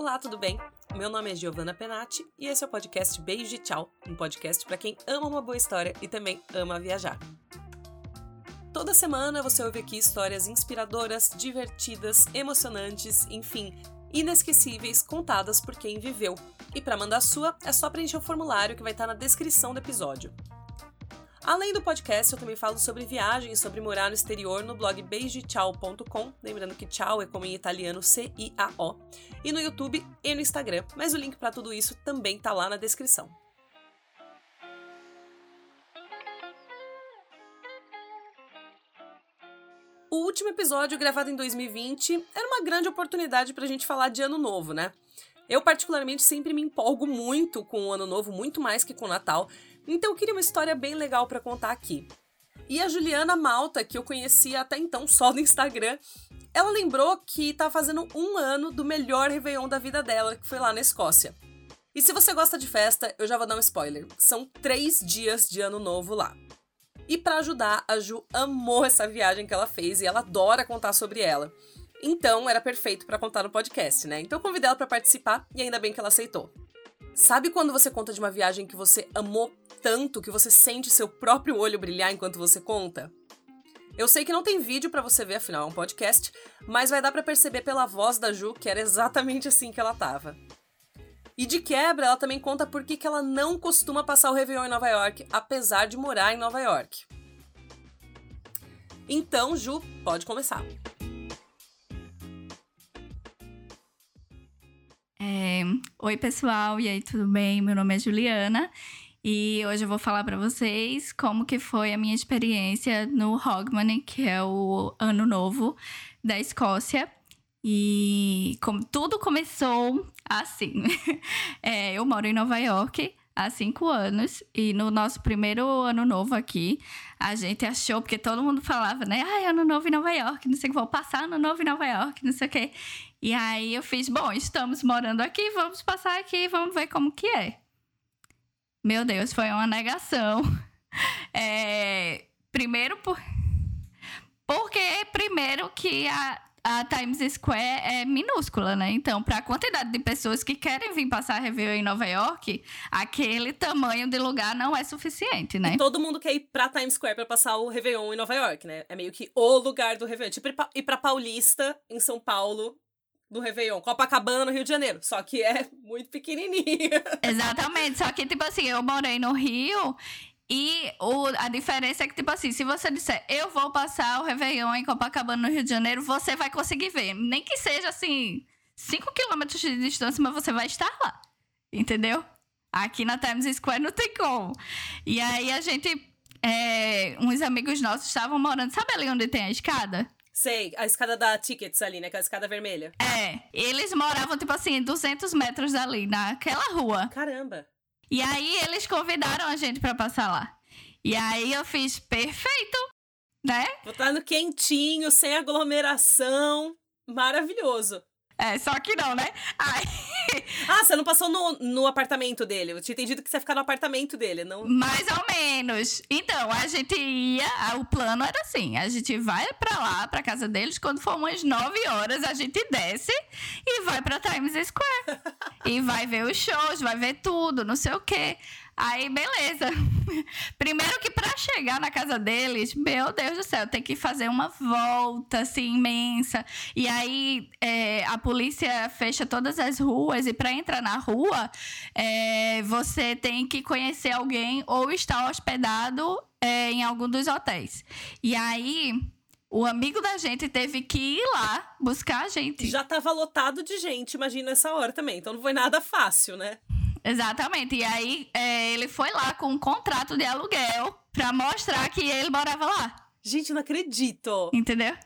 Olá, tudo bem? Meu nome é Giovanna Penati e esse é o podcast Beijo de Tchau, um podcast para quem ama uma boa história e também ama viajar. Toda semana você ouve aqui histórias inspiradoras, divertidas, emocionantes, enfim, inesquecíveis contadas por quem viveu. E para mandar sua, é só preencher o formulário que vai estar na descrição do episódio. Além do podcast, eu também falo sobre viagens, sobre morar no exterior no blog beijotchau.com, lembrando que tchau é como em italiano C-I-A-O, e no YouTube e no Instagram, mas o link para tudo isso também tá lá na descrição. O último episódio, gravado em 2020, era uma grande oportunidade para a gente falar de Ano Novo, né? Eu, particularmente, sempre me empolgo muito com o Ano Novo, muito mais que com o Natal, então eu queria uma história bem legal para contar aqui. E a Juliana Malta, que eu conhecia até então só no Instagram, ela lembrou que tá fazendo um ano do melhor Réveillon da vida dela, que foi lá na Escócia. E se você gosta de festa, eu já vou dar um spoiler. São três dias de ano novo lá. E para ajudar, a Ju amou essa viagem que ela fez e ela adora contar sobre ela. Então era perfeito para contar no podcast, né? Então eu convidei ela para participar e ainda bem que ela aceitou. Sabe quando você conta de uma viagem que você amou tanto que você sente seu próprio olho brilhar enquanto você conta? Eu sei que não tem vídeo para você ver, afinal é um podcast, mas vai dar para perceber pela voz da Ju que era exatamente assim que ela tava. E de quebra, ela também conta por que ela não costuma passar o Réveillon em Nova York, apesar de morar em Nova York. Então, Ju, pode começar. É... Oi, pessoal, e aí, tudo bem? Meu nome é Juliana e hoje eu vou falar para vocês como que foi a minha experiência no Hogmanay, que é o ano novo da Escócia. E como tudo começou assim. é, eu moro em Nova York há cinco anos e no nosso primeiro ano novo aqui, a gente achou, porque todo mundo falava, né? Ai, ano novo em Nova York, não sei o que, vou passar ano novo em Nova York, não sei o que. E aí eu fiz, bom, estamos morando aqui, vamos passar aqui, vamos ver como que é. Meu Deus, foi uma negação. É, primeiro por... Porque primeiro que a, a Times Square é minúscula, né? Então, para a quantidade de pessoas que querem vir passar Réveillon em Nova York, aquele tamanho de lugar não é suficiente, né? E todo mundo quer ir pra Times Square para passar o Réveillon em Nova York, né? É meio que o lugar do Réveillon. Tipo, ir pra Paulista, em São Paulo, do Réveillon. Copacabana, Rio de Janeiro. Só que é muito pequenininha. Exatamente. Só que, tipo assim, eu morei no Rio e o, a diferença é que, tipo assim, se você disser eu vou passar o Réveillon em Copacabana, no Rio de Janeiro, você vai conseguir ver. Nem que seja, assim, 5 quilômetros de distância, mas você vai estar lá. Entendeu? Aqui na Times Square não tem como. E aí a gente. É, uns amigos nossos estavam morando. Sabe ali onde tem a escada? Sei, a escada da Tickets ali, né? Aquela escada vermelha. É, eles moravam, tipo assim, 200 metros dali, naquela rua. Caramba. E aí eles convidaram a gente para passar lá. E aí eu fiz, perfeito, né? Botar no quentinho, sem aglomeração. Maravilhoso. É, só que não, né? Ai. Ah, você não passou no, no apartamento dele. Eu tinha entendido que você ia ficar no apartamento dele, não? Mais ou menos. Então, a gente ia. O plano era assim: a gente vai pra lá, pra casa deles, quando for umas 9 horas, a gente desce e vai pra Times Square. e vai ver os shows, vai ver tudo, não sei o quê. Aí, beleza. Primeiro que para chegar na casa deles, meu Deus do céu, tem que fazer uma volta assim imensa. E aí é, a polícia fecha todas as ruas e para entrar na rua é, você tem que conhecer alguém ou estar hospedado é, em algum dos hotéis. E aí o amigo da gente teve que ir lá buscar a gente. Já tava lotado de gente, imagina essa hora também. Então não foi nada fácil, né? Exatamente. E aí é, ele foi lá com um contrato de aluguel pra mostrar que ele morava lá. Gente, não acredito. Entendeu?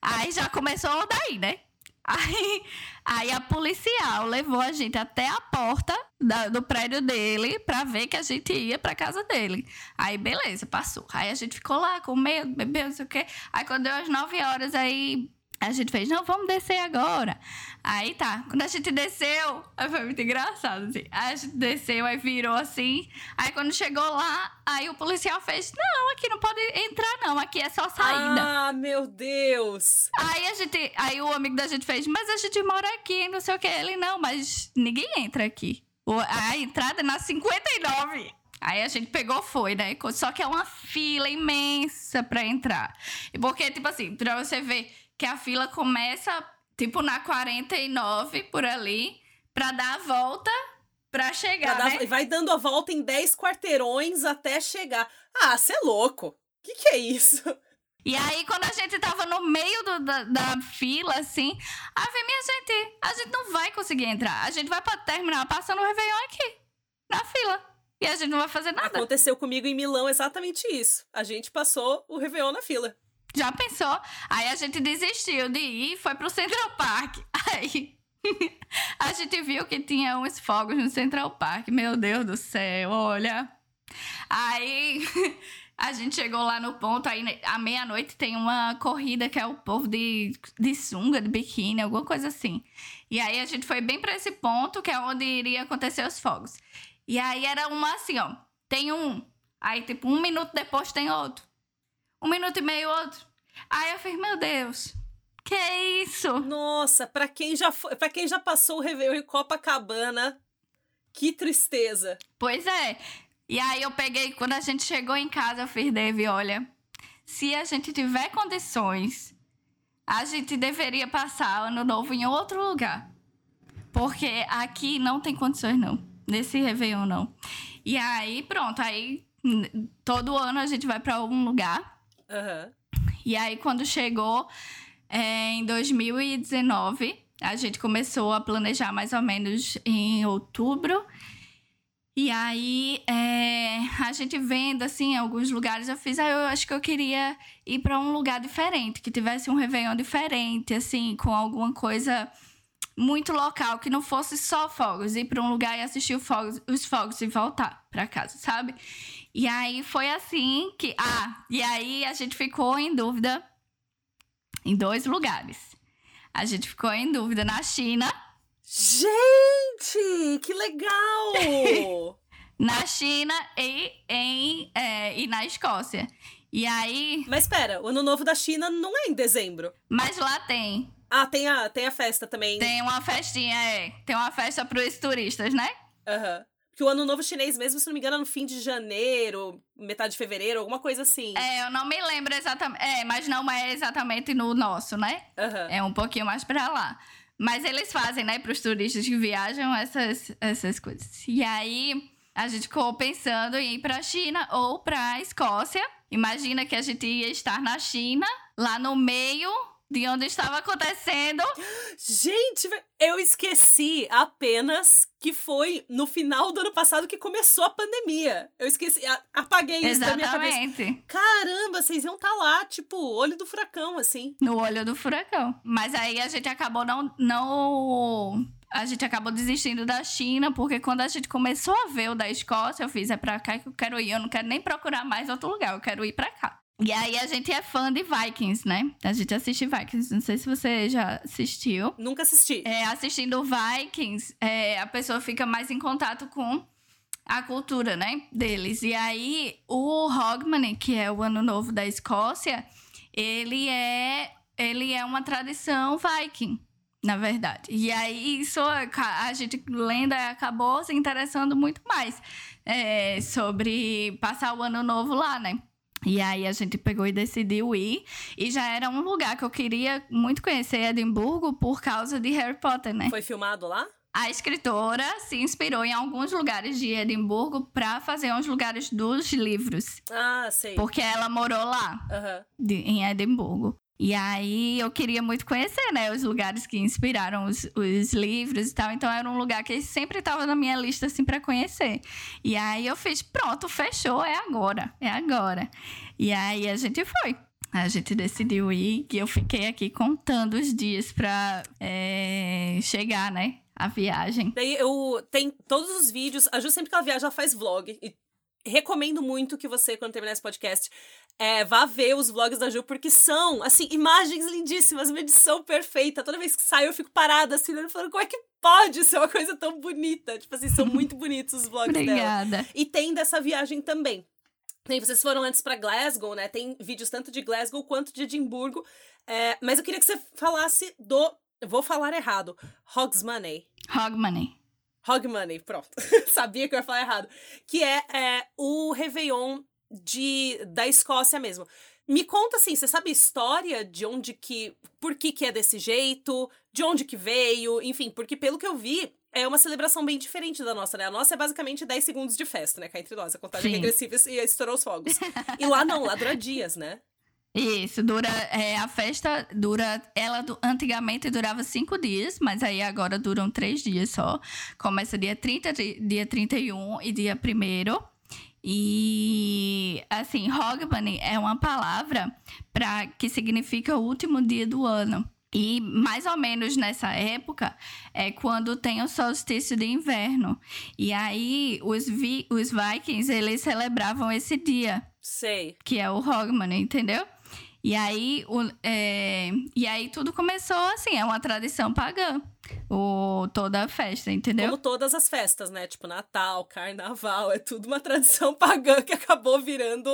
Aí já começou daí, né? Aí, aí a policial levou a gente até a porta da, do prédio dele pra ver que a gente ia pra casa dele. Aí, beleza, passou. Aí a gente ficou lá com medo, bebeu, não sei o quê. Aí quando deu as 9 horas, aí A gente fez, não, vamos descer agora. Aí tá, quando a gente desceu, aí foi muito engraçado, assim. Aí a gente desceu, aí virou assim. Aí quando chegou lá, aí o policial fez, não, aqui não pode entrar não, aqui é só saída. Ah, meu Deus! Aí a gente, aí o amigo da gente fez, mas a gente mora aqui, não sei o que. Ele, não, mas ninguém entra aqui. A entrada é na 59. Aí a gente pegou, foi, né? Só que é uma fila imensa pra entrar. Porque, tipo assim, pra você ver que a fila começa, tipo, na 49, por ali, pra dar a volta pra chegar, pra dar, né? Vai dando a volta em 10 quarteirões até chegar. Ah, você é louco. Que que é isso? E aí, quando a gente tava no meio do, da, da, fila, assim, aí vem, minha gente, a gente não vai conseguir entrar. A gente vai pra terminar passando o Réveillon aqui, na fila. E a gente não vai fazer nada. Aconteceu comigo em Milão exatamente isso. A gente passou o Réveillon na fila. Já pensou? Aí a gente desistiu de ir, foi pro Central Park. Aí a gente viu que tinha uns fogos no Central Park. Meu Deus do céu, olha. Aí a gente chegou lá no ponto, aí à meia-noite tem uma corrida que é o povo de, de sunga, de biquíni, alguma coisa assim. E aí a gente foi bem para esse ponto, que é onde iria acontecer os fogos. E aí era uma assim, ó. Tem um. Aí, tipo, um minuto depois tem outro. Um minuto e meio outro. Aí eu fiz, meu Deus, que é isso? Nossa, pra quem já foi, pra quem já passou o Réveillon em Copacabana, que tristeza. Pois é. E aí eu peguei, quando a gente chegou em casa, eu fiz, Dave, olha, se a gente tiver condições, a gente deveria passar ano novo em outro lugar. Porque aqui não tem condições, não. Nesse Réveillon, não. E aí, pronto. Aí, todo ano a gente vai para algum lugar. Uhum. E aí, quando chegou é, em 2019, a gente começou a planejar mais ou menos em outubro. E aí, é, a gente vendo, assim, alguns lugares, eu fiz, ah, eu acho que eu queria ir para um lugar diferente, que tivesse um Réveillon diferente, assim, com alguma coisa muito local, que não fosse só fogos, ir para um lugar e assistir fogos, os fogos e voltar para casa, sabe? E aí foi assim que. Ah, e aí a gente ficou em dúvida em dois lugares. A gente ficou em dúvida na China. Gente, que legal! na China e, em, é, e na Escócia. E aí. Mas espera, o ano novo da China não é em dezembro. Mas lá tem. Ah, tem a, tem a festa também. Tem uma festinha, é. Tem uma festa para os turistas, né? Aham. Uhum. Que o ano novo chinês mesmo, se não me engano, é no fim de janeiro, metade de fevereiro, alguma coisa assim. É, eu não me lembro exatamente. É, mas não é exatamente no nosso, né? Uhum. É um pouquinho mais pra lá. Mas eles fazem, né, pros turistas que viajam essas, essas coisas. E aí, a gente ficou pensando em ir pra China ou pra Escócia. Imagina que a gente ia estar na China, lá no meio de onde estava acontecendo. Gente, eu esqueci apenas que foi no final do ano passado que começou a pandemia. Eu esqueci, apaguei isso Exatamente. da minha cabeça. Caramba, vocês iam estar tá lá, tipo, olho do furacão, assim. No olho do furacão. Mas aí a gente acabou não. não... A gente acabou desistindo da China, porque quando a gente começou a ver o da Escócia, eu fiz, é pra cá que eu quero ir. Eu não quero nem procurar mais outro lugar, eu quero ir pra cá. E aí a gente é fã de Vikings, né? A gente assiste Vikings. Não sei se você já assistiu. Nunca assisti. É, assistindo Vikings, é, a pessoa fica mais em contato com a cultura, né? Deles. E aí o Hogmanay, que é o ano novo da Escócia, ele é ele é uma tradição viking, na verdade. E aí isso a gente lenda acabou se interessando muito mais é, sobre passar o ano novo lá, né? E aí a gente pegou e decidiu ir. E já era um lugar que eu queria muito conhecer, Edimburgo, por causa de Harry Potter, né? Foi filmado lá? A escritora se inspirou em alguns lugares de Edimburgo para fazer uns lugares dos livros. Ah, sei. Porque ela morou lá, uhum. de, em Edimburgo. E aí eu queria muito conhecer, né, os lugares que inspiraram os, os livros e tal. Então era um lugar que sempre estava na minha lista assim para conhecer. E aí eu fiz, pronto, fechou, é agora, é agora. E aí a gente foi. A gente decidiu ir e eu fiquei aqui contando os dias pra é, chegar, né? A viagem. Daí eu tenho todos os vídeos. A Ju sempre que ela viaja, ela faz vlog. E recomendo muito que você, quando terminar esse podcast, é, vá ver os vlogs da Ju, porque são, assim, imagens lindíssimas, uma edição perfeita. Toda vez que saio, eu fico parada, assim, falando, como é que pode ser uma coisa tão bonita? Tipo assim, são muito bonitos os vlogs Obrigada. dela. E tem dessa viagem também. Nem vocês foram antes para Glasgow, né? Tem vídeos tanto de Glasgow quanto de Edimburgo. É, mas eu queria que você falasse do. Vou falar errado. Hogsmoney. Hogmanay. Hogmanay, pronto. Sabia que eu ia falar errado. Que é, é, o Réveillon de, da Escócia mesmo. Me conta assim, você sabe a história de onde que. Por que, que é desse jeito? De onde que veio? Enfim, porque pelo que eu vi, é uma celebração bem diferente da nossa, né? A nossa é basicamente 10 segundos de festa, né? Cá entre nós, a contagem Sim. regressiva e estourou os fogos. e lá não, lá dura dias, né? Isso, dura. É, a festa dura. Ela antigamente durava cinco dias, mas aí agora duram três dias só. Começa dia 30, de- dia 31 e dia 1 E assim, Hogmanay é uma palavra para que significa o último dia do ano. E mais ou menos nessa época é quando tem o solstício de inverno. E aí os, vi, os vikings, eles celebravam esse dia Sei. que é o Hogmanay, entendeu? E aí, o, é, e aí tudo começou assim, é uma tradição pagã, o, toda a festa, entendeu? Como todas as festas, né? Tipo Natal, Carnaval, é tudo uma tradição pagã que acabou virando.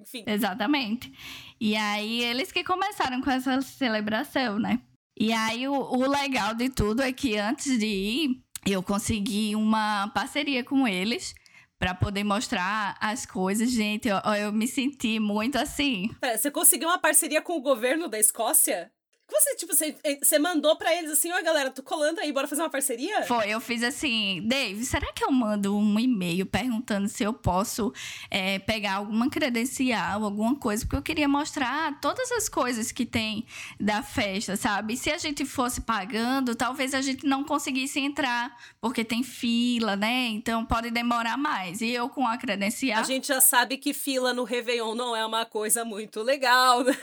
Enfim. Exatamente. E aí eles que começaram com essa celebração, né? E aí o, o legal de tudo é que antes de ir, eu consegui uma parceria com eles para poder mostrar as coisas. Gente, eu, eu me senti muito assim. Pera, você conseguiu uma parceria com o governo da Escócia? Que Você, tipo, você, você mandou pra eles assim, ó, galera, tô colando aí, bora fazer uma parceria? Foi, eu fiz assim, Dave, será que eu mando um e-mail perguntando se eu posso é, pegar alguma credencial, alguma coisa? Porque eu queria mostrar todas as coisas que tem da festa, sabe? Se a gente fosse pagando, talvez a gente não conseguisse entrar, porque tem fila, né? Então pode demorar mais. E eu com a credencial. A gente já sabe que fila no Réveillon não é uma coisa muito legal, né?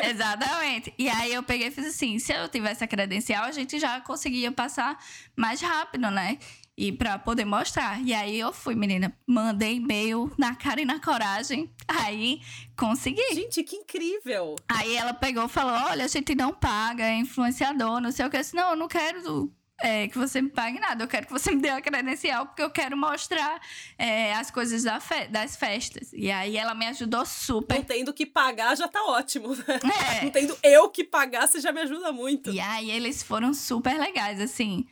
Exatamente. E aí eu peguei e fiz assim: se eu tivesse a credencial, a gente já conseguia passar mais rápido, né? E pra poder mostrar. E aí eu fui, menina, mandei e-mail na cara e na coragem. Aí consegui. Gente, que incrível! Aí ela pegou e falou: olha, a gente não paga, é influenciador, não sei o que. Eu disse, não, eu não quero. É, que você me pague nada, eu quero que você me dê a credencial, porque eu quero mostrar é, as coisas da fe- das festas. E aí ela me ajudou super. Não tendo que pagar já tá ótimo, né? É. Não tendo eu que pagar, você já me ajuda muito. E aí eles foram super legais, assim.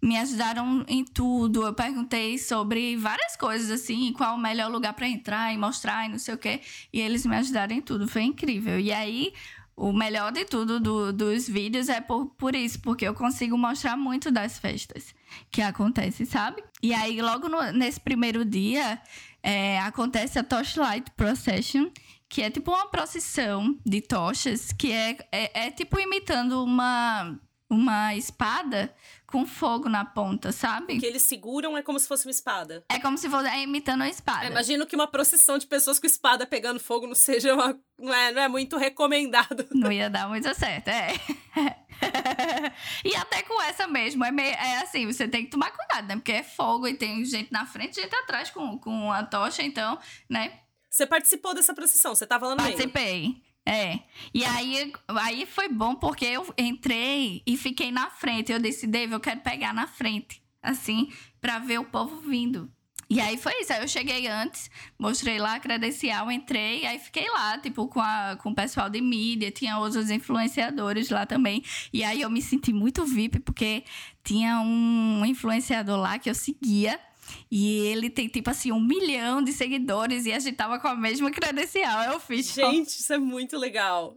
Me ajudaram em tudo. Eu perguntei sobre várias coisas, assim, qual o melhor lugar para entrar e mostrar e não sei o quê. E eles me ajudaram em tudo. Foi incrível. E aí, o melhor de tudo do- dos vídeos é por, por isso, porque eu consigo mostrar muito das festas que acontecem, sabe? E aí, logo no- nesse primeiro dia, é, acontece a Torchlight Procession, que é tipo uma procissão de tochas, que é, é, é tipo imitando uma, uma espada com fogo na ponta, sabe? Que eles seguram é como se fosse uma espada. É como se fosse é, imitando a espada. Imagino que uma procissão de pessoas com espada pegando fogo não seja uma. Não é, não é muito recomendado. Não ia dar muito certo, é. e até com essa mesmo, é, meio, é assim, você tem que tomar cuidado, né? Porque é fogo e tem gente na frente e gente atrás com, com a tocha, então, né? Você participou dessa procissão, você tava lá no meio. Participei. É. E aí, aí foi bom porque eu entrei e fiquei na frente. Eu disse, Dave, eu quero pegar na frente. Assim, pra ver o povo vindo. E aí foi isso. Aí eu cheguei antes, mostrei lá a credencial, entrei, aí fiquei lá, tipo, com, a, com o pessoal de mídia, tinha outros influenciadores lá também. E aí eu me senti muito VIP, porque tinha um influenciador lá que eu seguia. E ele tem, tipo assim, um milhão de seguidores e a gente tava com a mesma credencial. Eu fiz. Gente, isso é muito legal.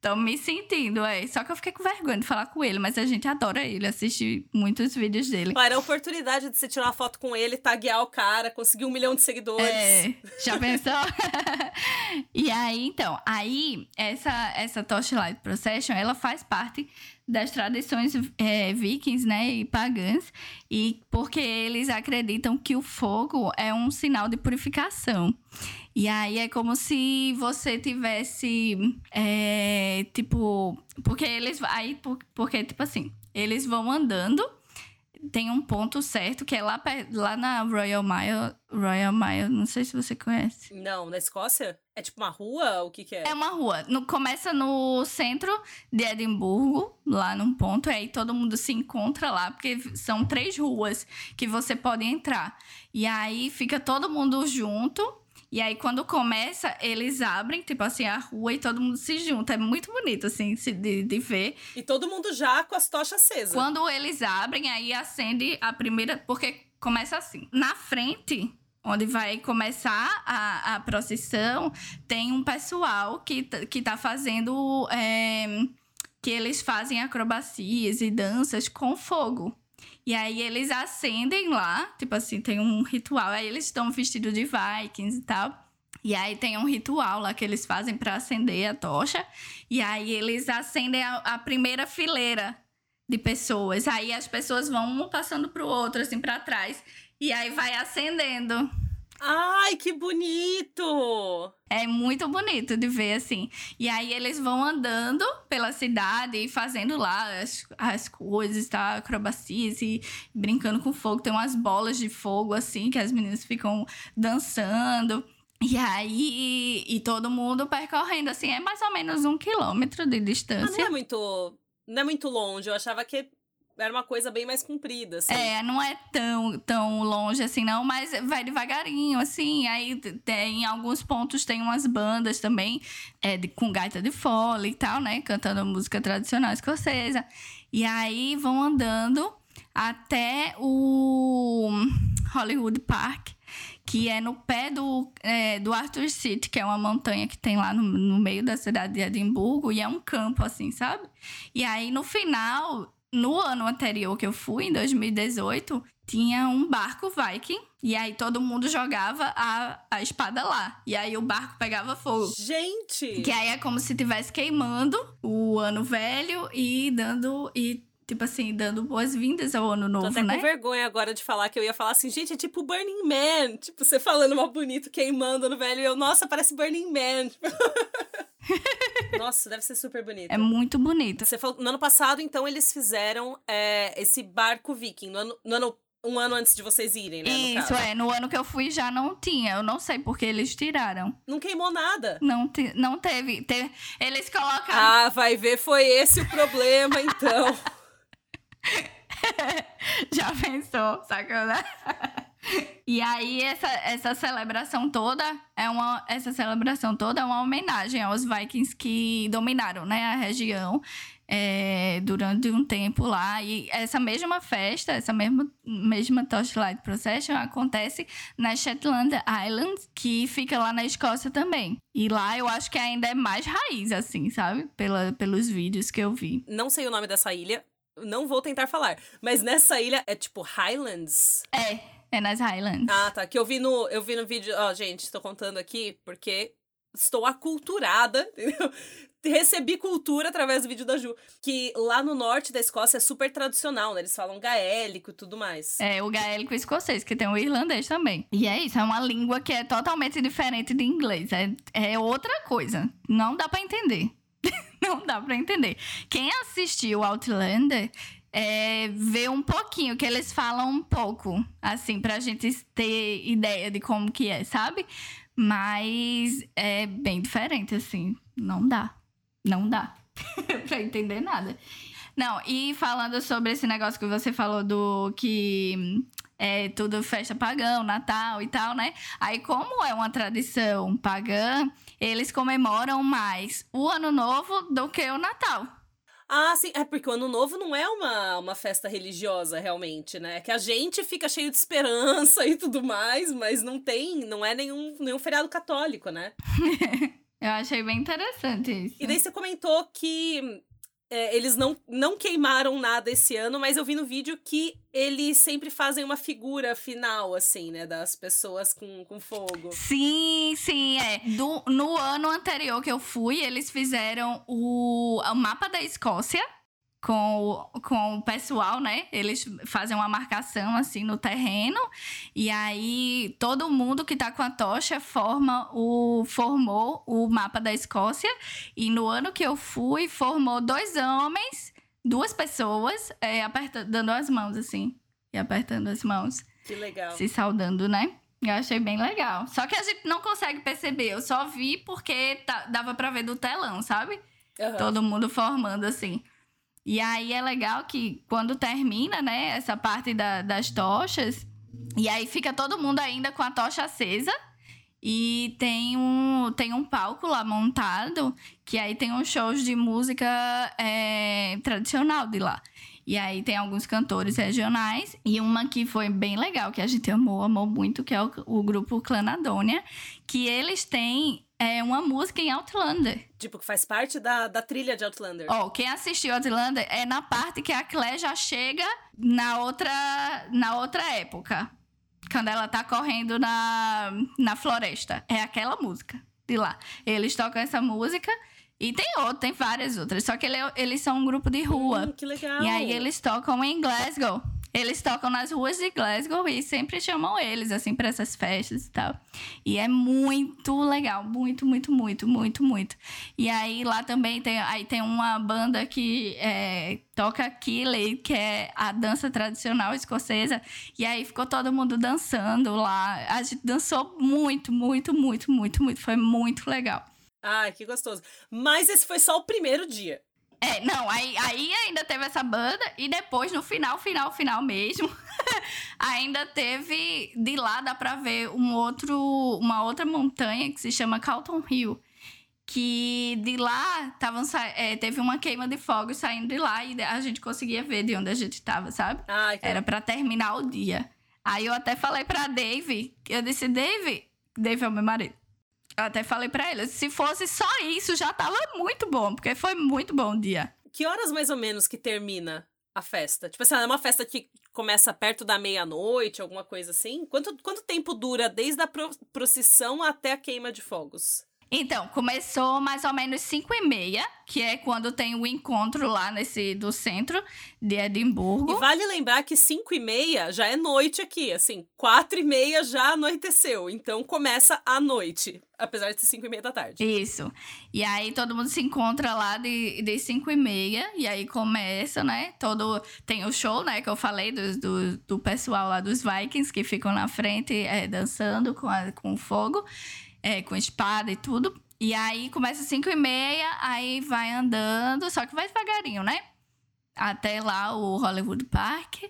Tô me sentindo, é. Só que eu fiquei com vergonha de falar com ele, mas a gente adora ele, assiste muitos vídeos dele. Era a oportunidade de você tirar uma foto com ele, taguear o cara, conseguir um milhão de seguidores. É, já pensou? e aí, então, aí, essa, essa Torchlight Procession, ela faz parte das tradições é, vikings, né, e pagãs, e porque eles acreditam que o fogo é um sinal de purificação. E aí é como se você tivesse, é, tipo, porque eles, aí, por- porque, tipo assim, eles vão andando tem um ponto certo que é lá, lá na Royal Mile. Royal Mile, não sei se você conhece. Não, na Escócia? É tipo uma rua? O que, que é? É uma rua. No, começa no centro de Edimburgo, lá num ponto, e aí todo mundo se encontra lá, porque são três ruas que você pode entrar. E aí fica todo mundo junto. E aí, quando começa, eles abrem, tipo assim, a rua e todo mundo se junta. É muito bonito, assim, de, de ver. E todo mundo já com as tochas acesas. Quando eles abrem, aí acende a primeira. Porque começa assim. Na frente, onde vai começar a, a procissão, tem um pessoal que, que tá fazendo. É, que eles fazem acrobacias e danças com fogo. E aí eles acendem lá, tipo assim, tem um ritual. Aí eles estão vestidos de vikings e tal. E aí tem um ritual lá que eles fazem para acender a tocha. E aí eles acendem a, a, primeira fileira de pessoas. Aí as pessoas vão um passando pro outro, assim, para trás. E aí vai acendendo. Ai, que bonito! É muito bonito de ver, assim. E aí eles vão andando pela cidade e fazendo lá as, as coisas, tá? Acrobacias e brincando com fogo. Tem umas bolas de fogo, assim, que as meninas ficam dançando. E aí, e todo mundo percorrendo, assim, é mais ou menos um quilômetro de distância. Ah, não é muito. Não é muito longe. Eu achava que era uma coisa bem mais comprida, assim. É, não é tão, tão longe assim, não, mas vai devagarinho, assim. Aí tem, em alguns pontos tem umas bandas também é, de, com gaita de fole e tal, né? Cantando música tradicional escocesa. E aí vão andando até o Hollywood Park, que é no pé do, é, do Arthur Seat, que é uma montanha que tem lá no, no meio da cidade de Edimburgo, e é um campo, assim, sabe? E aí no final no ano anterior que eu fui, em 2018, tinha um barco Viking. E aí todo mundo jogava a, a espada lá. E aí o barco pegava fogo. Gente! Que aí é como se estivesse queimando o ano velho e dando. E tipo assim, dando boas-vindas ao ano novo, Tô até né? com vergonha agora de falar que eu ia falar assim, gente, é tipo Burning Man. Tipo, você falando mal bonito, queimando no velho. E eu, nossa, parece Burning Man. Nossa, deve ser super bonito. É muito bonito. Você falou, no ano passado, então, eles fizeram é, esse barco viking. No ano, no ano, um ano antes de vocês irem, né? Isso, é. No ano que eu fui já não tinha. Eu não sei porque eles tiraram. Não queimou nada. Não, te, não teve. Te, eles colocaram. Ah, vai ver, foi esse o problema, então. já pensou, sacanagem? E aí, essa, essa celebração toda é uma. Essa celebração toda é uma homenagem aos vikings que dominaram né, a região é, durante um tempo lá. E essa mesma festa, essa mesma, mesma Torchlight Procession acontece na Shetland Islands, que fica lá na Escócia também. E lá eu acho que ainda é mais raiz, assim, sabe? Pela, pelos vídeos que eu vi. Não sei o nome dessa ilha. Não vou tentar falar. Mas nessa ilha é tipo Highlands? É. É nas Highlands. Ah, tá. Que eu vi no, eu vi no vídeo. Ó, gente, estou contando aqui porque estou aculturada, entendeu? Recebi cultura através do vídeo da Ju. Que lá no norte da Escócia é super tradicional, né? Eles falam gaélico e tudo mais. É, o gaélico escocês, que tem o irlandês também. E é isso, é uma língua que é totalmente diferente de inglês. É, é outra coisa. Não dá para entender. Não dá para entender. Quem assistiu Outlander é, ver um pouquinho, que eles falam um pouco, assim, pra gente ter ideia de como que é, sabe? Mas é bem diferente, assim. Não dá. Não dá pra entender nada. Não, e falando sobre esse negócio que você falou do que é tudo festa pagã, Natal e tal, né? Aí, como é uma tradição pagã, eles comemoram mais o Ano Novo do que o Natal. Ah, sim. É porque o Ano Novo não é uma, uma festa religiosa, realmente, né? Que a gente fica cheio de esperança e tudo mais, mas não tem, não é nenhum, nenhum feriado católico, né? Eu achei bem interessante isso. E daí você comentou que é, eles não, não queimaram nada esse ano, mas eu vi no vídeo que eles sempre fazem uma figura final, assim, né? Das pessoas com, com fogo. Sim, sim, é. Do, no ano anterior que eu fui, eles fizeram o, o mapa da Escócia com o, com o pessoal, né? Eles fazem uma marcação assim no terreno e aí todo mundo que tá com a tocha forma o formou o mapa da Escócia e no ano que eu fui formou dois homens, duas pessoas é, apertando, dando as mãos assim e apertando as mãos. Que legal. Se saudando, né? Eu achei bem legal. Só que a gente não consegue perceber. Eu só vi porque tá, dava pra ver do telão, sabe? Uhum. Todo mundo formando assim. E aí é legal que quando termina, né, essa parte da, das tochas, e aí fica todo mundo ainda com a tocha acesa. E tem um, tem um palco lá montado, que aí tem uns shows de música é, tradicional de lá. E aí tem alguns cantores regionais e uma que foi bem legal, que a gente amou, amou muito, que é o, o grupo Clanadônia, que eles têm é, uma música em Outlander. Tipo, que faz parte da, da trilha de Outlander. Ó, oh, quem assistiu Outlander é na parte que a Claire já chega na outra, na outra época. Quando ela tá correndo na, na floresta. É aquela música de lá. Eles tocam essa música e tem outro, tem várias outras. Só que ele, eles são um grupo de rua. Hum, que legal. E aí eles tocam em Glasgow. Eles tocam nas ruas de Glasgow e sempre chamam eles, assim, para essas festas e tal. E é muito legal. Muito, muito, muito, muito, muito. E aí lá também tem, aí tem uma banda que é, toca Kille, que é a dança tradicional escocesa. E aí ficou todo mundo dançando lá. A gente dançou muito, muito, muito, muito, muito. Foi muito legal. Ai, que gostoso. Mas esse foi só o primeiro dia. É, não, aí, aí ainda teve essa banda e depois, no final, final, final mesmo, ainda teve, de lá dá pra ver um outro, uma outra montanha que se chama Calton Hill. Que de lá tavam, é, teve uma queima de fogos saindo de lá e a gente conseguia ver de onde a gente tava, sabe? Ai, que... Era para terminar o dia. Aí eu até falei pra Dave, eu disse, Dave, Dave é o meu marido. Eu até falei para ele, se fosse só isso, já tava muito bom, porque foi muito bom o dia. Que horas mais ou menos que termina a festa? Tipo assim, é uma festa que começa perto da meia-noite, alguma coisa assim? Quanto, quanto tempo dura desde a pro procissão até a queima de fogos? Então, começou mais ou menos 5 e meia, que é quando tem o encontro lá nesse do centro de Edimburgo. E vale lembrar que 5 e meia já é noite aqui, assim, 4 e meia já anoiteceu, então começa a noite, apesar de ser 5 e meia da tarde. Isso. E aí todo mundo se encontra lá de, de 5 e meia, e aí começa, né, todo... Tem o show, né, que eu falei do, do, do pessoal lá dos Vikings, que ficam na frente é, dançando com, a, com fogo é, com espada e tudo. E aí começa às 5 e meia, aí vai andando, só que vai devagarinho, né? Até lá o Hollywood Park.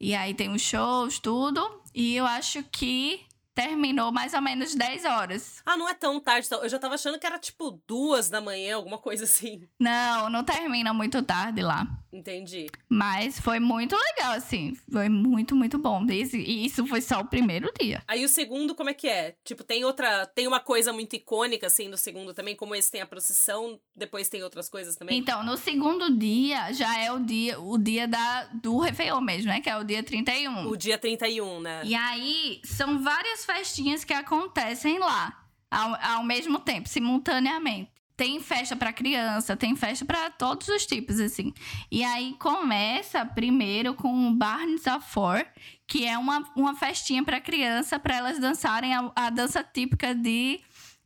E aí tem os shows, tudo. E eu acho que terminou mais ou menos 10 horas. Ah, não é tão tarde. Eu já tava achando que era tipo duas da manhã, alguma coisa assim. Não, não termina muito tarde lá. Entendi. Mas foi muito legal, assim. Foi muito, muito bom. E isso foi só o primeiro dia. Aí o segundo, como é que é? Tipo, tem outra. Tem uma coisa muito icônica, assim, no segundo também, como esse tem a procissão, depois tem outras coisas também? Então, no segundo dia já é o dia, o dia da, do Réveillon mesmo, né? Que é o dia 31. O dia 31, né? E aí, são várias festinhas que acontecem lá. Ao, ao mesmo tempo, simultaneamente tem festa para criança, tem festa para todos os tipos, assim. E aí começa primeiro com o Barnes of Four, que é uma, uma festinha para criança, para elas dançarem a, a dança típica de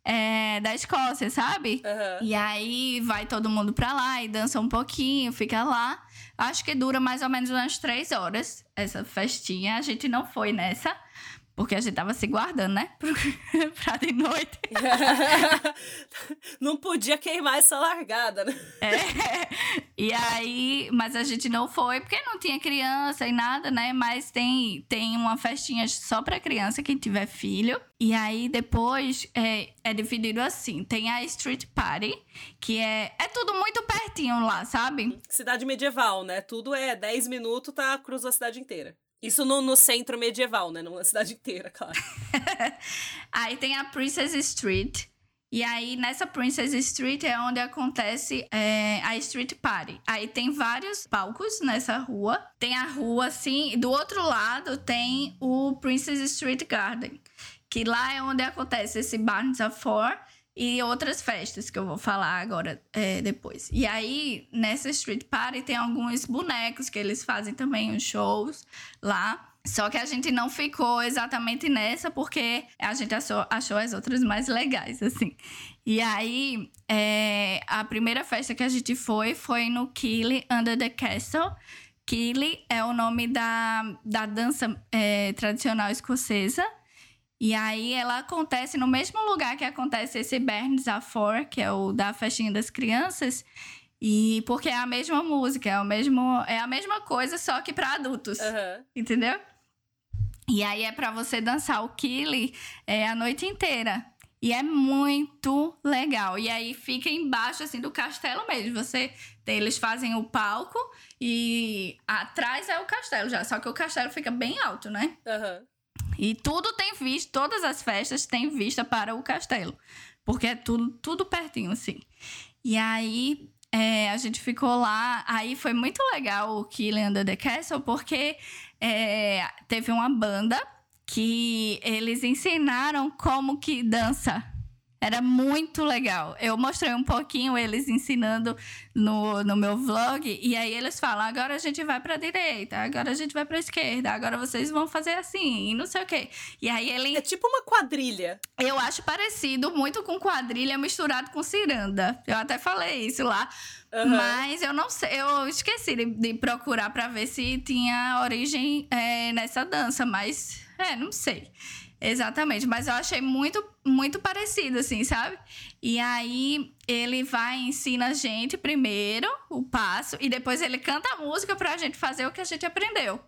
é, da Escócia, sabe? Uhum. E aí vai todo mundo pra lá e dança um pouquinho, fica lá. Acho que dura mais ou menos umas três horas essa festinha. A gente não foi nessa. Porque a gente tava se guardando, né? pra de noite. não podia queimar essa largada, né? É. E aí, mas a gente não foi porque não tinha criança e nada, né? Mas tem, tem uma festinha só pra criança, quem tiver filho. E aí depois é, é dividido assim: tem a Street Party, que é, é tudo muito pertinho lá, sabe? Cidade medieval, né? Tudo é 10 minutos, tá? Cruza a cidade inteira. Isso no, no, centro medieval, né? Numa cidade inteira, claro. aí tem a Princess Street. E aí, nessa Princess Street é onde acontece é, a Street Party. Aí tem vários palcos nessa rua. Tem a rua, assim, do outro lado tem o Princess Street Garden. Que lá é onde acontece esse Barnes of Four e outras festas que eu vou falar agora é, depois. E aí, nessa Street Party, tem alguns bonecos que eles fazem também os shows lá. Só que a gente não ficou exatamente nessa porque a gente achou, achou as outras mais legais, assim. E aí, é, a primeira festa que a gente foi foi no Kille Under the Castle, Kili é o nome da, da dança é, tradicional escocesa. E aí ela acontece no mesmo lugar que acontece esse Burns a Four, que é o da festinha das crianças. E porque é a mesma música, é o mesmo, é a mesma coisa, só que para adultos. Aham. Entendeu? E aí é pra você dançar o Kili é, a noite inteira. E é muito legal. E aí fica embaixo assim do castelo mesmo. Você eles fazem o palco e atrás é o castelo já, só que o castelo fica bem alto, né? Aham. E tudo tem vista, todas as festas têm vista para o castelo. Porque é tudo, tudo pertinho, assim. E aí é, a gente ficou lá. Aí foi muito legal o Killing Under the Castle, porque é, teve uma banda que eles ensinaram como que dança. Era muito legal. Eu mostrei um pouquinho eles ensinando no, no meu vlog. E aí eles falam: agora a gente vai pra direita, agora a gente vai pra esquerda, agora vocês vão fazer assim, e não sei o quê. E aí ele. É tipo uma quadrilha. Eu acho parecido muito com quadrilha misturado com ciranda. Eu até falei isso lá. Aham. Mas eu não sei, eu esqueci de, de procurar pra ver se tinha origem é, nessa dança, mas é, não sei. Exatamente, mas eu achei muito, muito parecido, assim, sabe? E aí ele vai e ensina a gente primeiro o passo e depois ele canta a música pra gente fazer o que a gente aprendeu.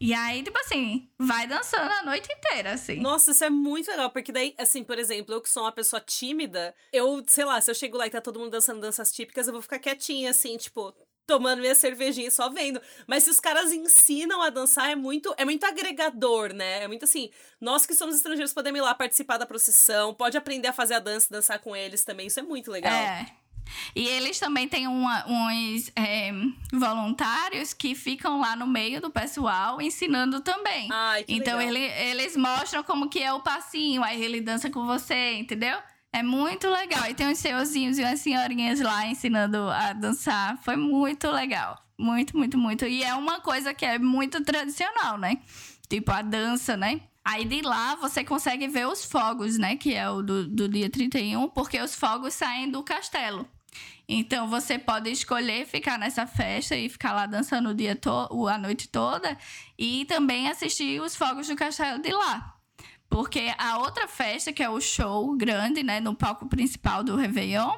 E aí, tipo assim, vai dançando a noite inteira, assim. Nossa, isso é muito legal, porque daí, assim, por exemplo, eu que sou uma pessoa tímida, eu, sei lá, se eu chego lá e tá todo mundo dançando danças típicas, eu vou ficar quietinha, assim, tipo, tomando minha cervejinha e só vendo. Mas se os caras ensinam a dançar, é muito, é muito agregador, né? É muito assim, nós que somos estrangeiros podemos ir lá participar da procissão, pode aprender a fazer a dança dançar com eles também, isso é muito legal. É. E eles também têm uma- uns é, voluntários que ficam lá no meio do pessoal ensinando também. Ai, que então legal. ele, eles mostram como que é o passinho, aí ele dança com você, entendeu? É muito legal. E tem uns senhorzinhos e umas senhorinhas lá ensinando a dançar. Foi muito legal. Muito, muito, muito. E é uma coisa que é muito tradicional, né? Tipo a dança, né? Aí de lá você consegue ver os fogos, né? Que é o do, do dia 31, porque os fogos saem do castelo. Então você pode escolher ficar nessa festa e ficar lá dançando o dia to a noite toda e também assistir os fogos do castelo de lá. Porque a outra festa, que é o show grande, né, no palco principal do Réveillon,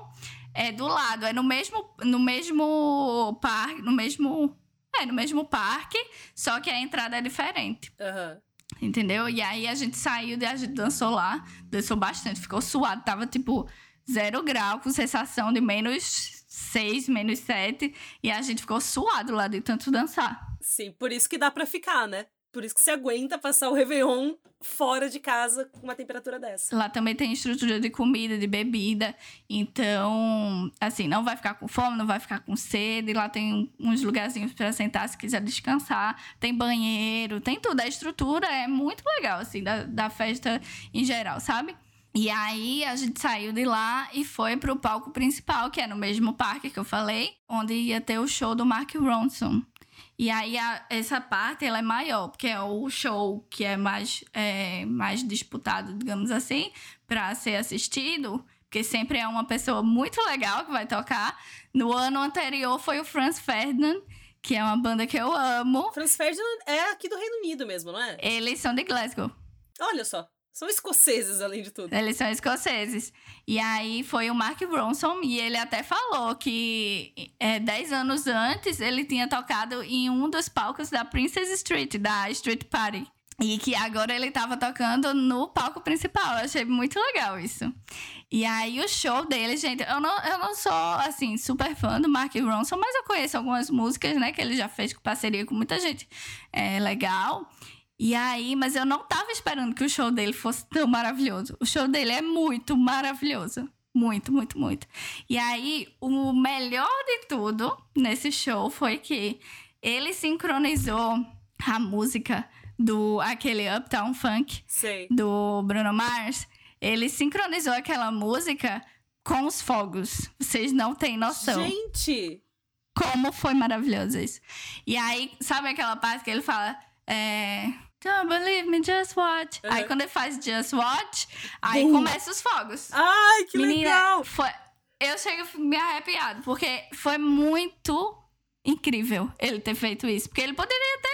é do lado, é no mesmo no mesmo parque, no mesmo é no mesmo parque, só que a entrada é diferente. Aham. Entendeu? E aí a gente saiu e a gente dançou lá. Dançou bastante, ficou suado. Tava tipo zero grau, com sensação de menos seis, menos sete. E a gente ficou suado lá de tanto dançar. Sim, por isso que dá pra ficar, né? Por isso que você aguenta passar o Réveillon fora de casa com uma temperatura dessa. Lá também tem estrutura de comida, de bebida. Então, assim, não vai ficar com fome, não vai ficar com sede. Lá tem uns lugarzinhos para sentar se quiser descansar. Tem banheiro, tem tudo. A estrutura é muito legal, assim, da, da festa em geral, sabe? E aí a gente saiu de lá e foi pro palco principal, que é no mesmo parque que eu falei, onde ia ter o show do Mark Ronson. E aí a- essa parte ela é maior, porque é o show que é mais, é, mais disputado, digamos assim, para ser assistido, porque sempre é uma pessoa muito legal que vai tocar. No ano anterior foi o Franz Ferdinand, que é uma banda que eu amo. Franz Ferdinand é aqui do Reino Unido mesmo, não é? Eles são de Glasgow. Olha só. São escoceses, além de tudo. Eles são escoceses. E aí foi o Mark Ronson e ele até falou que é, 10 anos antes ele tinha tocado em um dos palcos da Princess Street, da Street Party. E que agora ele tava tocando no palco principal. Eu achei muito legal isso. E aí o show dele, gente, eu não, eu não sou, assim, super fã do Mark Ronson, mas eu conheço algumas músicas, né, que ele já fez com parceria com muita gente é, legal. E aí, mas eu não tava esperando que o show dele fosse tão maravilhoso. O show dele é muito maravilhoso. Muito, muito, muito. E aí, o melhor de tudo nesse show foi que ele sincronizou a música do aquele Uptown Funk Sei. do Bruno Mars. Ele sincronizou aquela música com os fogos. Vocês não têm noção Gente! como foi maravilhoso isso. E aí, sabe aquela parte que ele fala. É, Don't believe me, just watch. Uhum. Aí quando ele faz just watch, aí Bum. começa os fogos. Ai, que Menina, legal! foi. Eu chego me arrepiado, porque foi muito incrível ele ter feito isso. Porque ele poderia ter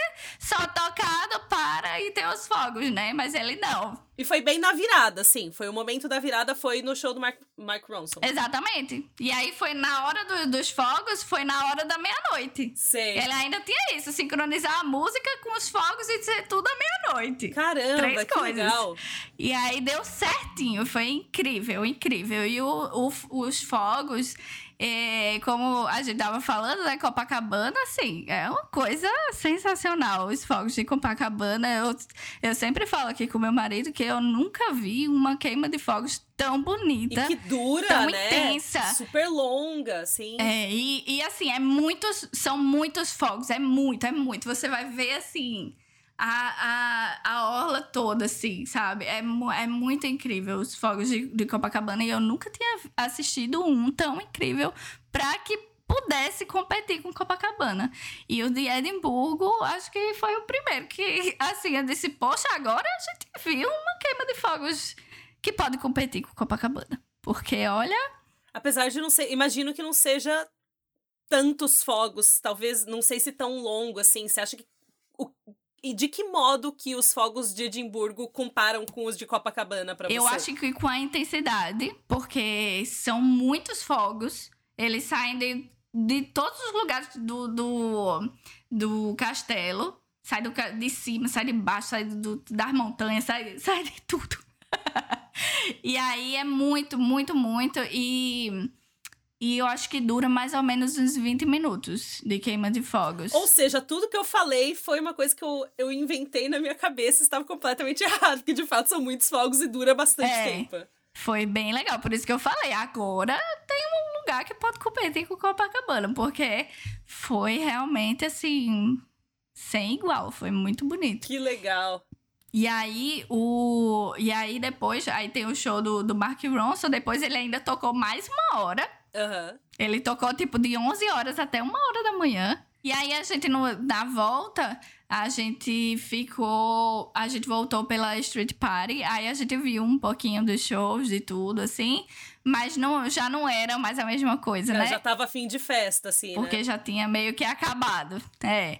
só tocado para e ter os fogos, né? Mas ele não. E foi bem na virada, sim. Foi o momento da virada, foi no show do Mark, Mark Ronson. Exatamente. E aí foi na hora do, dos fogos, foi na hora da meia-noite. Sei. Ele ainda tinha isso, sincronizar a música com os fogos e ser tudo à meia-noite. Caramba, Três que coisas. legal. E aí deu certinho, foi incrível, incrível. E o, o- os fogos, é, como a gente tava falando, né? Copacabana, assim, é uma coisa sensacional. Os fogos de Copacabana, eu, eu sempre falo aqui com meu marido que eu nunca vi uma queima de fogos tão E bonita. que dura, tão né? intensa. Super longa, assim. É, e, e assim, é muitos, são muitos fogos, é muito, é muito. Você vai ver assim. A, a, a orla toda, assim, sabe? É, é muito incrível os fogos de, de Copacabana. E eu nunca tinha assistido um tão incrível pra que pudesse competir com Copacabana. E o de Edimburgo, acho que foi o primeiro que, assim, eu disse, poxa, agora a gente viu uma queima de fogos que pode competir com Copacabana. Porque, olha, Apesar de não ser. Imagino que não seja tantos fogos. Talvez, não sei se tão longo assim. Você acha que. E de que modo que os fogos de Edimburgo comparam com os de Copacabana pra você? Eu acho que com a intensidade, porque são muitos fogos, eles saem de, de todos os lugares do, do, do castelo. Sai do, de cima, sai de baixo, sai do, das montanhas, sai, sai de tudo. e aí é muito, muito, muito. E, e eu acho que dura mais ou menos uns 20 minutos de queima de fogos. Ou seja, tudo que eu falei foi uma coisa que eu, eu inventei na minha cabeça e estava completamente errado, porque de fato são muitos fogos e dura bastante É. tempo. Foi bem legal, por isso que eu falei. Agora tem um lugar que pode competir com Copacabana, porque foi realmente assim, sem igual, foi muito bonito. Que legal. E aí, o. E aí, depois, aí tem o show do, do Mark Ronson, depois ele ainda tocou mais uma hora. Aham. Ele tocou tipo de 11 horas até uma hora da manhã. E aí a gente no, na volta, a gente ficou, a gente voltou pela Street Party, aí a gente viu um pouquinho dos shows e tudo assim, mas não, já não era mais a mesma coisa, Já, né? já tava fim de festa, assim, Porque né? já tinha meio que acabado. É.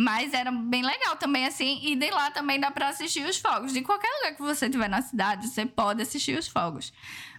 Mas era bem legal também, assim. E de lá também dá pra assistir os fogos. De qualquer lugar que você estiver na cidade, você pode assistir os fogos.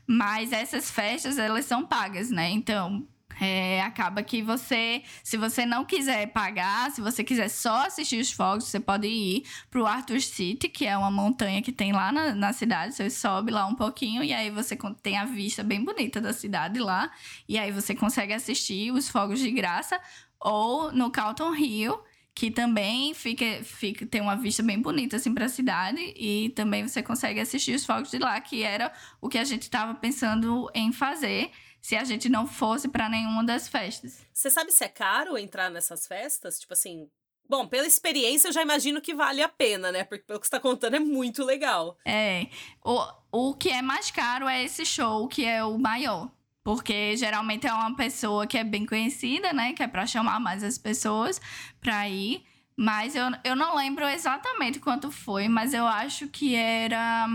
Mas essas festas, elas são pagas, né? Então, é, acaba que você, se você não quiser pagar, se você quiser só assistir os fogos, você pode ir pro Arthur City, que é uma montanha que tem lá na, na cidade. Você sobe lá um pouquinho e aí você tem a vista bem bonita da cidade lá. E aí você consegue assistir os fogos de graça. Ou no Calton Hill, que também fica, fica, tem uma vista bem bonita assim para a cidade. E também você consegue assistir os fogos de lá, que era o que a gente estava pensando em fazer se a gente não fosse para nenhuma das festas. Você sabe se é caro entrar nessas festas? Tipo assim. Bom, pela experiência eu já imagino que vale a pena, né? Porque pelo que você tá contando é muito legal. É. O, o que é mais caro é esse show, que é o maior. Porque geralmente é uma pessoa que é bem conhecida, né? Que é pra chamar mais as pessoas pra ir. Mas eu, eu não lembro exatamente quanto foi, mas eu acho que era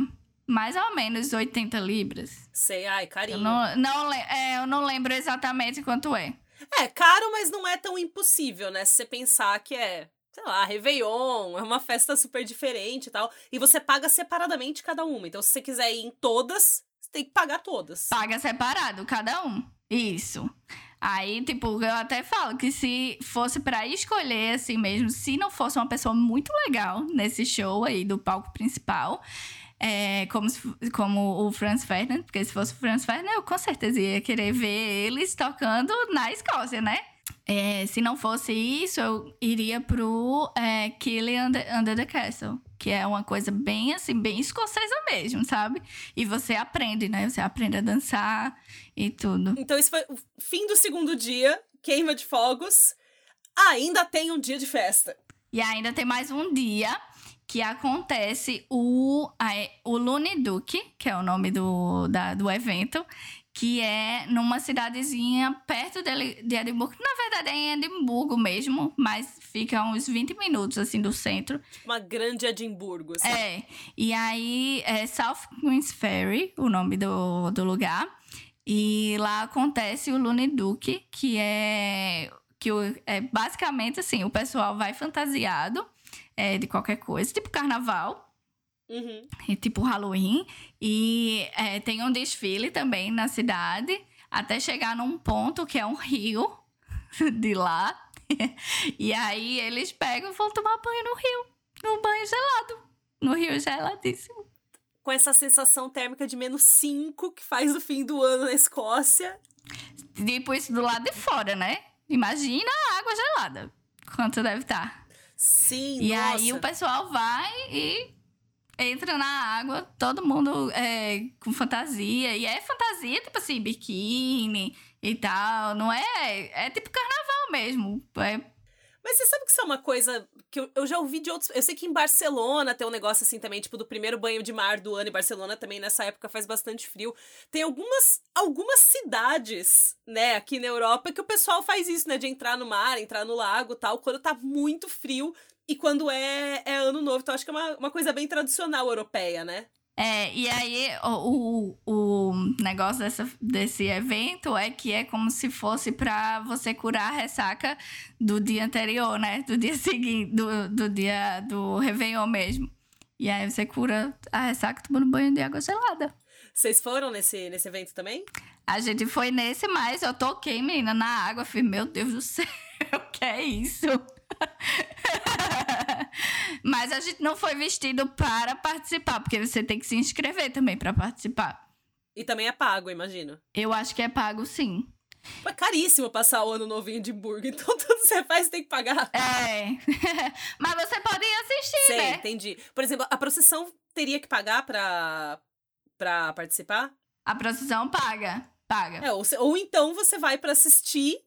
mais ou menos 80 libras. Sei, ai, Eu carinho. não, não, le- é, eu não lembro exatamente quanto é. É, caro, mas não é tão impossível, né? Se você pensar que é, sei lá, Réveillon, é uma festa super diferente e tal. E você paga separadamente cada uma. Então, se você quiser ir em todas, tem que pagar todas. Paga separado, cada um. Isso. Aí, tipo, eu até falo que se fosse pra escolher assim mesmo, se não fosse uma pessoa muito legal nesse show aí do palco principal, é, como, se- como o Franz Ferdinand, porque se fosse o Franz Ferdinand, eu com certeza ia querer ver eles tocando na Escócia, né? É, se não fosse isso, eu iria pro é, Killing Under, Under the Castle, que é uma coisa bem assim, bem escocesa mesmo, sabe? E você aprende, né? Você aprende a dançar e tudo. Então, esse foi o fim do segundo dia, queima de fogos. Ainda tem um dia de festa. E ainda tem mais um dia que acontece o, a- o Lune Duke, que é o nome do, da- do evento, que é numa cidadezinha perto de, Edimburgo. Na verdade, é em Edimburgo mesmo, mas fica uns 20 minutos, assim, do centro. Uma grande Edimburgo, assim. É, e aí é South Queens Ferry, o nome do, do lugar. E lá acontece o Lune Duke, que é, que é basicamente assim, o pessoal vai fantasiado é, de qualquer coisa, tipo carnaval. Uhum. E, tipo Halloween. E é, tem um desfile também na cidade, até chegar num ponto que é um rio de lá. e aí eles pegam e vão tomar banho no rio, no banho gelado, no rio geladíssimo. Com essa sensação térmica de menos 5 que faz o fim do ano na Escócia. Tipo isso do lado de fora, né? Imagina a água gelada. Quanto deve estar. Sim, E nossa. aí o pessoal vai e entra na água, todo mundo é, com fantasia. E é fantasia, tipo assim, biquíni e tal. Não é. É tipo carnaval mesmo. É, Mas você sabe que isso é uma coisa que eu, eu já ouvi de outros. Eu sei que em Barcelona tem um negócio assim também, tipo, do primeiro banho de mar do ano. E Barcelona também nessa época faz bastante frio. Tem algumas, algumas cidades, né, aqui na Europa que o pessoal faz isso, né, de entrar no mar, entrar no lago tal, quando tá muito frio e quando é, é ano novo. Então acho que é uma, uma coisa bem tradicional europeia, né? É, e aí o, o, o negócio dessa, desse evento é que é como se fosse pra você curar a ressaca do dia anterior, né? Do dia seguinte, do, do dia do Réveillon mesmo. E aí você cura a ressaca tomando banho de água gelada. Vocês foram nesse, nesse evento também? A gente foi nesse, mas eu toquei, menina, na água. Falei, meu Deus do céu, o que é isso? mas a gente não foi vestido para participar, porque você tem que se inscrever também para participar. E também é pago, imagino. Eu acho que é pago sim. É caríssimo passar o ano novo em Edimburgo, então tudo que você faz tem que pagar. É. Mas você pode ir assistir, Sei, né? entendi. Por exemplo, a procissão teria que pagar pra, pra participar? A procissão paga. Paga. É, ou, ou então você vai pra assistir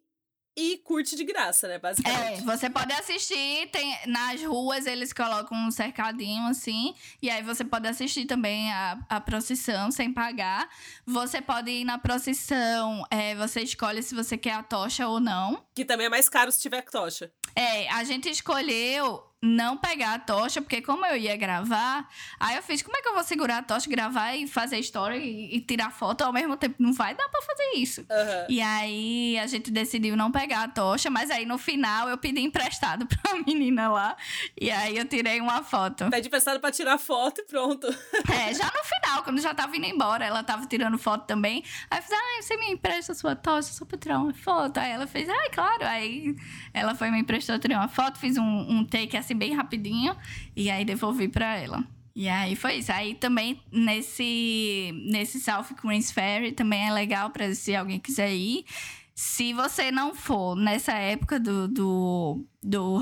e curte de graça, né? É, Basicamente. você pode assistir, tem, nas ruas eles colocam um cercadinho assim, e aí você pode assistir também a, a procissão sem pagar. Você pode ir na procissão, é, você escolhe se você quer a tocha ou não. Que também é mais caro se tiver tocha. É, a gente escolheu não pegar a tocha, porque como eu ia gravar, aí eu fiz, como é que eu vou segurar a tocha, gravar e fazer história e, e tirar foto ao mesmo tempo? Não vai dar pra fazer isso. Aham. E aí a gente decidiu não pegar a tocha, mas aí no final eu pedi emprestado pra menina lá. E aí eu tirei uma foto. Pede emprestado pra tirar foto e pronto. É, já no final, quando já tava indo embora, ela tava tirando foto também. Aí eu fiz, ah, você me empresta a sua tocha só pra tirar uma foto? Aí ela fez, ah, claro. Aí ela foi, me emprestou, tirei uma foto, fiz um, um take assim bem rapidinho e aí devolvi pra ela. E aí foi isso. Aí também nesse, nesse South Queens Ferry também é legal pra se alguém quiser ir. Se você não for nessa época do, do, do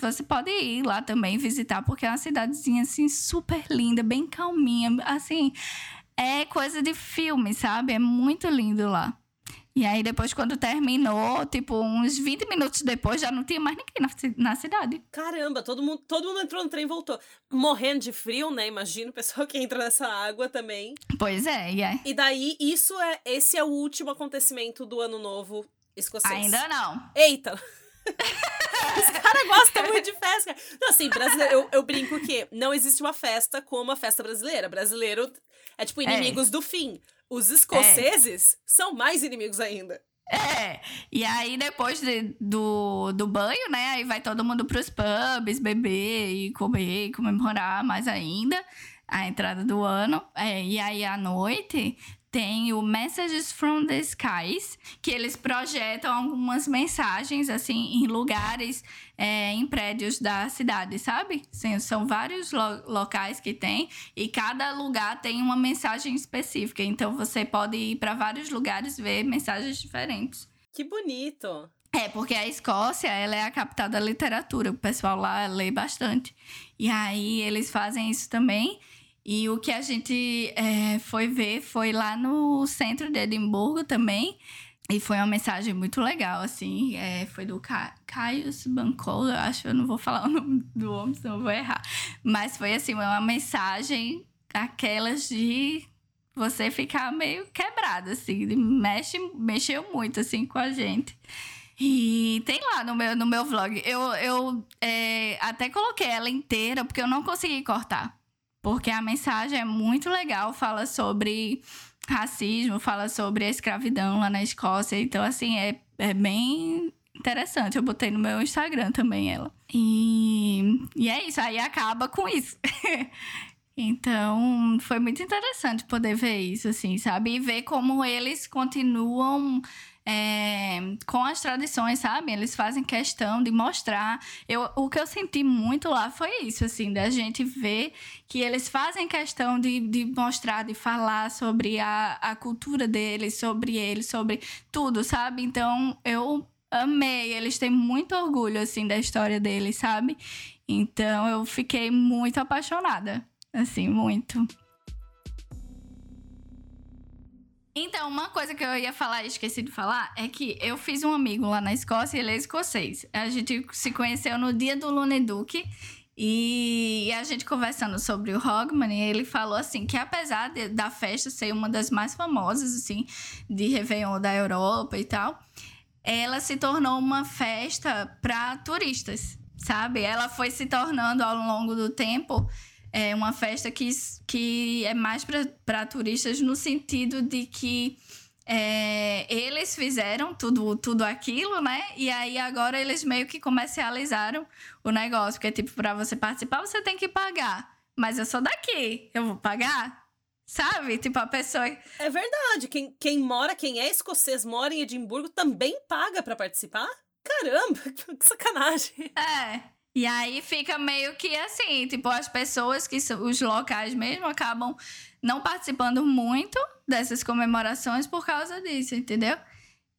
você pode ir lá também visitar, porque é uma cidadezinha, assim, super linda, bem calminha. Assim, é coisa de filme, sabe? É muito lindo lá. E aí, depois, quando terminou, tipo, uns 20 minutos depois, já não tinha mais ninguém na, na cidade. Caramba, todo mundo, todo mundo entrou no trem e voltou. Morrendo de frio, né? Imagina o pessoal que entra nessa água também. Pois é, e aí... E daí, isso é. Esse é o último acontecimento do ano novo escocês. Ainda não. Eita! Os caras gostam muito de festa. Não, assim, brasileiro, eu, eu brinco que não existe uma festa como a festa brasileira. Brasileiro é tipo inimigos do fim. Os escoceses são mais inimigos ainda. É, e aí depois de- do, do banho, né? Aí vai todo mundo pros pubs, beber e comer, e comemorar mais ainda a entrada do ano. É, e aí à noite tem o Messages from the Skies, que eles projetam algumas mensagens, assim, em lugares, é, em prédios da cidade, sabe? Sim, são vários lo- locais que tem, e cada lugar tem uma mensagem específica. Então você pode ir para vários lugares ver mensagens diferentes. Que bonito. É, porque a Escócia, ela é a capital da literatura. O pessoal lá lê bastante. E aí eles fazem isso também. E o que a gente é, foi ver foi lá no centro de Edimburgo também. E foi uma mensagem muito legal, assim. é, foi do Ca Caius Bancola, eu acho. Eu não vou falar o nome do homem, senão eu vou errar. Mas foi, assim, uma mensagem aquelas de você ficar meio quebrado, assim. Mexe, mexeu muito, assim, com a gente. E tem lá no meu, no meu vlog. Eu, eu é, até coloquei ela inteira, porque eu não consegui cortar. Porque a mensagem é muito legal, fala sobre racismo, fala sobre a escravidão lá na Escócia. Então, assim, é, é bem interessante. Eu botei no meu Instagram também ela. E, e é isso, aí acaba com isso. então, foi muito interessante poder ver isso, assim, sabe? E ver como eles continuam é, com as tradições, sabe? Eles fazem questão de mostrar. Eu, o que eu senti muito lá foi isso, assim, da gente ver que eles fazem questão de, de mostrar, de falar sobre a, a cultura deles, sobre eles, sobre tudo, sabe? Então, eu amei. Eles têm muito orgulho, assim, da história deles, sabe? Então, eu fiquei muito apaixonada. Assim, muito. Então, uma coisa que eu ia falar e esqueci de falar é que eu fiz um amigo lá na Escócia e ele é escocês. A gente se conheceu no dia do Luneduc e a gente conversando sobre o Hogmanay, ele falou assim que apesar de, da festa ser uma das mais famosas assim de Réveillon da Europa e tal, ela se tornou uma festa para turistas, sabe? Ela foi se tornando ao longo do tempo é uma festa que, que é mais para turistas no sentido de que é, eles fizeram tudo, tudo aquilo, né? E aí agora eles meio que comercializaram o negócio. Porque, tipo, para você participar, você tem que pagar. Mas eu sou daqui, eu vou pagar? Sabe? Tipo, a pessoa. É verdade. Quem, quem mora, quem é escocês, mora em Edimburgo, também paga para participar? Caramba, que sacanagem. É. E aí fica meio que assim, tipo, as pessoas que são os locais mesmo acabam não participando muito dessas comemorações por causa disso, entendeu?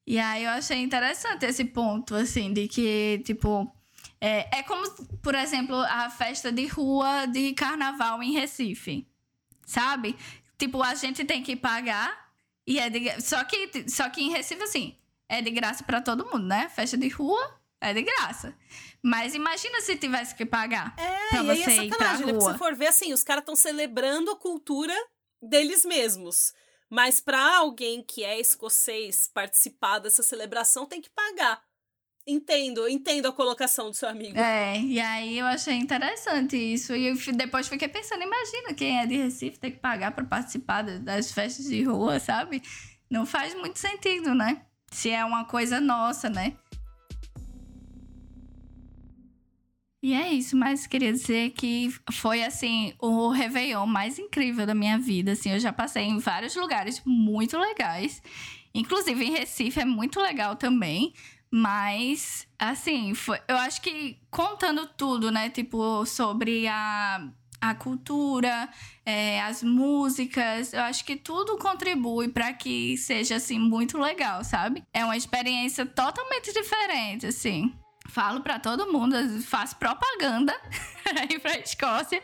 E aí eu achei interessante esse ponto, assim, de que, tipo, é, é como, por exemplo, a festa de rua de carnaval em Recife, sabe? Tipo, a gente tem que pagar e é de, só que só que em Recife assim, é de graça para todo mundo, né? Festa de rua é de graça. Mas imagina se tivesse que pagar. É, pra você e aí é sacanagem, né? Porque se for ver assim, os caras estão celebrando a cultura deles mesmos. Mas para alguém que é escocês participar dessa celebração, tem que pagar. Entendo, entendo a colocação do seu amigo. É, e aí eu achei interessante isso. E depois fiquei pensando, imagina quem é de Recife ter que pagar para participar das festas de rua, sabe? Não faz muito sentido, né? Se é uma coisa nossa, né? E é isso, mas queria dizer que foi assim o Réveillon mais incrível da minha vida. Assim, eu já passei em vários lugares muito legais. Inclusive em Recife é muito legal também. Mas, assim, foi, eu acho que contando tudo, né? Tipo, sobre a, a cultura, é, as músicas, eu acho que tudo contribui para que seja, assim, muito legal, sabe? É uma experiência totalmente diferente, assim falo para todo mundo, faço propaganda aí pra Escócia,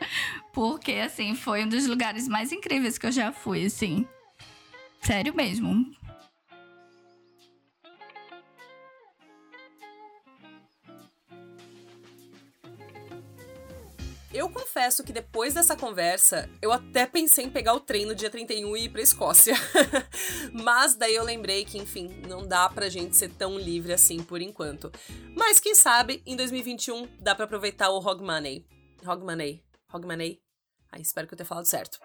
porque assim, foi um dos lugares mais incríveis que eu já fui, assim. Sério mesmo. Eu confesso que depois dessa conversa, eu até pensei em pegar o trem no dia 31 e ir pra Escócia. Mas daí eu lembrei que, enfim, não dá pra gente ser tão livre assim por enquanto. Mas quem sabe, em 2021 dá para aproveitar o Hogmanay. Hogmanay. Hogmanay? Ai, espero que eu tenha falado certo.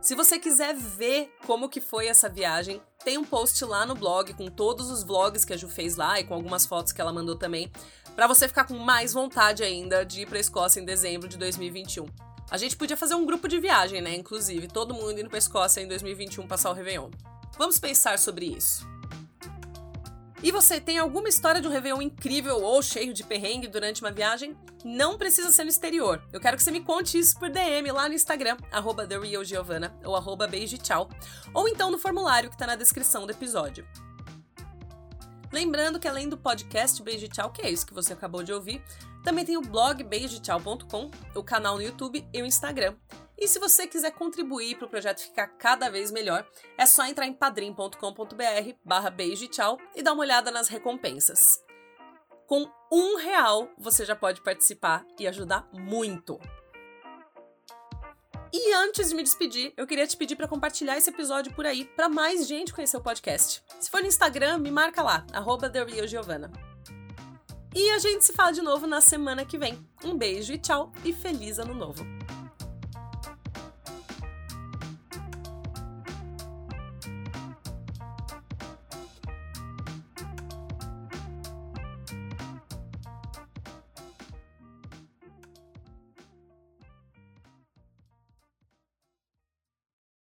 Se você quiser ver como que foi essa viagem, tem um post lá no blog com todos os vlogs que a Ju fez lá e com algumas fotos que ela mandou também, para você ficar com mais vontade ainda de ir para Escócia em dezembro de 2021. A gente podia fazer um grupo de viagem, né? Inclusive, todo mundo indo para Escócia em 2021 passar o Réveillon. Vamos pensar sobre isso. E você tem alguma história de um Réveillon incrível ou cheio de perrengue durante uma viagem? Não precisa ser no exterior. Eu quero que você me conte isso por DM lá no Instagram, arroba TheRealGiovanna ou arroba ou então no formulário que está na descrição do episódio. Lembrando que além do podcast Beijo Tchau, que é isso que você acabou de ouvir, também tem o blog beijotchau.com, o canal no YouTube e o Instagram. E se você quiser contribuir para o projeto ficar cada vez melhor, é só entrar em padrim.com.br barra beijo e tchau e dar uma olhada nas recompensas. Com um real você já pode participar e ajudar muito. E antes de me despedir, eu queria te pedir para compartilhar esse episódio por aí para mais gente conhecer o podcast. Se for no Instagram, me marca lá, arroba E a gente se fala de novo na semana que vem. Um beijo e tchau e feliz ano novo!